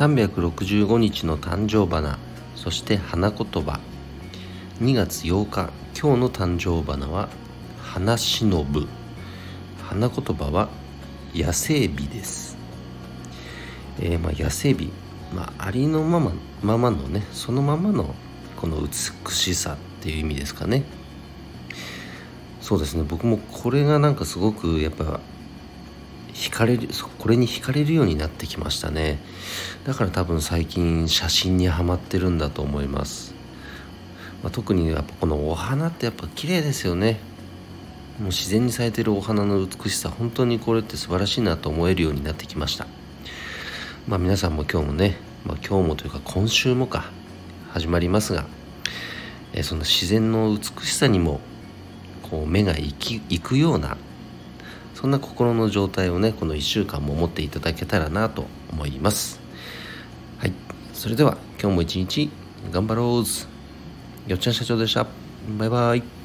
365日の誕生花そして花言葉。2月8日今日の誕生花は花忍ぶ。花言葉は野生美です。えー、まあ野生美まあありのままままのねそのままのこの美しさっていう意味ですかね。そうですね。僕もこれがなんかすごくやっぱ惹かれるこれに惹かれるようになってきましたね。だから多分最近写真にはまってるんだと思います、まあ、特にやっぱこのお花ってやっぱ綺麗ですよね。もう自然に咲いてるお花の美しさ本当にこれって素晴らしいなと思えるようになってきました。まあ皆さんも今日もね、まあ、今日もというか今週もか始まりますが、えその自然の美しさにもこう目が行き行くようなそんな心の状態をねこの1週間も持っていただけたらなと思います。はい。それでは今日も一日頑張ろうよっちゃん社長でした。バイバイ。